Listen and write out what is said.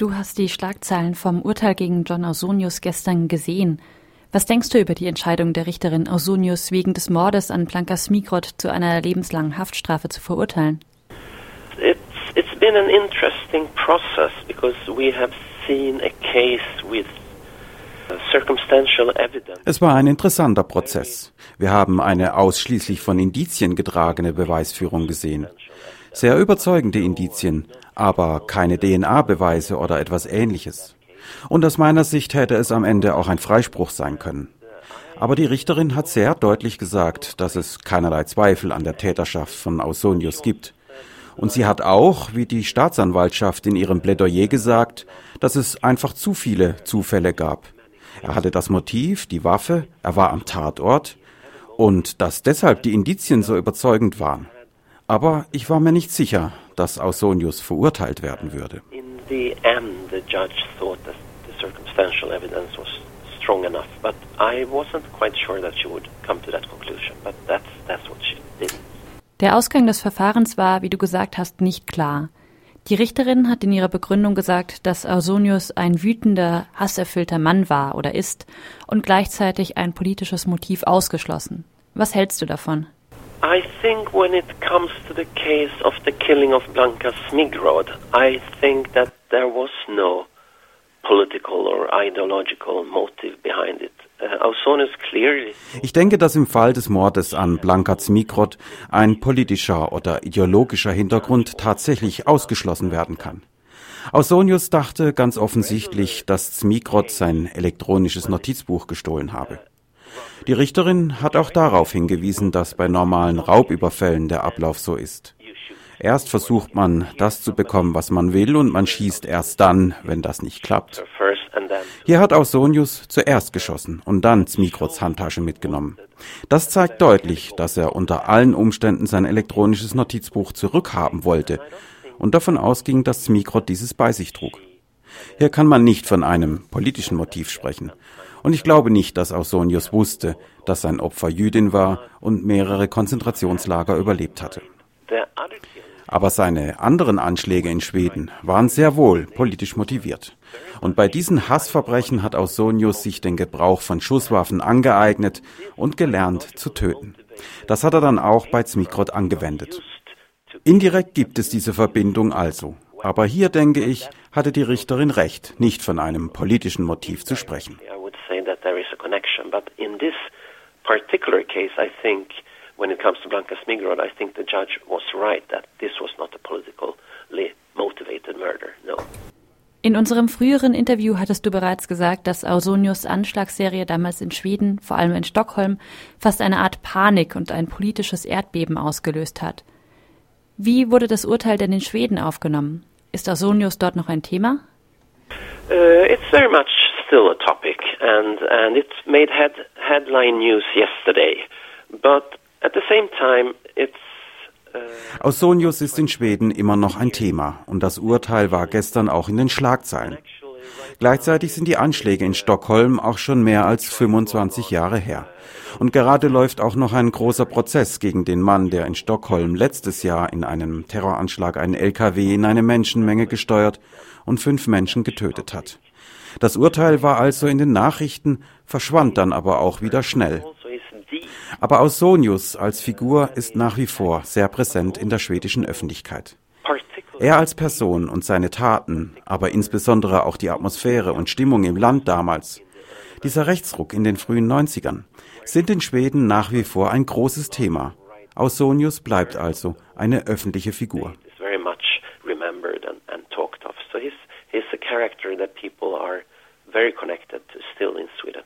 Du hast die Schlagzeilen vom Urteil gegen John Ausonius gestern gesehen. Was denkst du über die Entscheidung der Richterin Ausonius wegen des Mordes an Blanka Smigrod zu einer lebenslangen Haftstrafe zu verurteilen? It's, it's been an interesting process because we have seen a case with es war ein interessanter Prozess. Wir haben eine ausschließlich von Indizien getragene Beweisführung gesehen. Sehr überzeugende Indizien, aber keine DNA-Beweise oder etwas ähnliches. Und aus meiner Sicht hätte es am Ende auch ein Freispruch sein können. Aber die Richterin hat sehr deutlich gesagt, dass es keinerlei Zweifel an der Täterschaft von Ausonius gibt. Und sie hat auch, wie die Staatsanwaltschaft in ihrem Plädoyer gesagt, dass es einfach zu viele Zufälle gab. Er hatte das Motiv, die Waffe, er war am Tatort und dass deshalb die Indizien so überzeugend waren. Aber ich war mir nicht sicher, dass Ausonius verurteilt werden würde. In the end, the judge thought that the circumstantial evidence was strong enough, but I wasn't quite sure that she would come to that conclusion. But that's that's what she did. Der Ausgang des Verfahrens war, wie du gesagt hast, nicht klar. Die Richterin hat in ihrer Begründung gesagt, dass Ausonius ein wütender, hasserfüllter Mann war oder ist und gleichzeitig ein politisches Motiv ausgeschlossen. Was hältst du davon? I think when it comes to the case of the killing of Blanka Smigrod, I think that there was no political or ideological motive behind it. Uh, ich denke, dass im Fall des Mordes an Blanka Zmikrot ein politischer oder ideologischer Hintergrund tatsächlich ausgeschlossen werden kann. Ausonius dachte ganz offensichtlich, dass Zmikrot sein elektronisches Notizbuch gestohlen habe. Die Richterin hat auch darauf hingewiesen, dass bei normalen Raubüberfällen der Ablauf so ist. Erst versucht man, das zu bekommen, was man will, und man schießt erst dann, wenn das nicht klappt. Hier hat Ausonius zuerst geschossen und dann Zmikrots Handtasche mitgenommen. Das zeigt deutlich, dass er unter allen Umständen sein elektronisches Notizbuch zurückhaben wollte und davon ausging, dass Zmikrot dieses bei sich trug. Hier kann man nicht von einem politischen Motiv sprechen. Und ich glaube nicht, dass Ausonius wusste, dass sein Opfer Jüdin war und mehrere Konzentrationslager überlebt hatte. Aber seine anderen Anschläge in Schweden waren sehr wohl politisch motiviert. Und bei diesen Hassverbrechen hat Ausonius sich den Gebrauch von Schusswaffen angeeignet und gelernt zu töten. Das hat er dann auch bei Zmikrot angewendet. Indirekt gibt es diese Verbindung also. Aber hier denke ich, hatte die Richterin recht, nicht von einem politischen Motiv zu sprechen. Particular case, I think when it comes to Blanca Smigrod, I think the judge was right that this was not a politically motivated murder. No. In unserem früheren Interview hattest du bereits gesagt, dass Ausonius Anschlagsserie damals in Schweden, vor allem in Stockholm, fast eine Art Panik und ein politisches Erdbeben ausgelöst hat. Wie wurde das Urteil denn in Schweden aufgenommen? Ist Ausonius dort noch ein Thema? Uh, it's very much still a topic, and and it made head, headline news yesterday. But at the same time, it's uh, Ausonius ist in Schweden immer noch ein Thema und das Urteil war gestern auch in den Schlagzeilen. Gleichzeitig sind die Anschläge in Stockholm auch schon mehr als 25 Jahre her. Und gerade läuft auch noch ein großer Prozess gegen den Mann, der in Stockholm letztes Jahr in einem Terroranschlag einen LKW in eine Menschenmenge gesteuert und fünf Menschen getötet hat. Das Urteil war also in den Nachrichten, verschwand dann aber auch wieder schnell. Aber Ausonius als Figur ist nach wie vor sehr präsent in der schwedischen Öffentlichkeit. Er als Person und seine Taten, aber insbesondere auch die Atmosphäre und Stimmung im Land damals, dieser Rechtsruck in den frühen 90ern, sind in Schweden nach wie vor ein großes Thema. Ausonius bleibt also eine öffentliche Figur. Character that people are very connected to still in Sweden.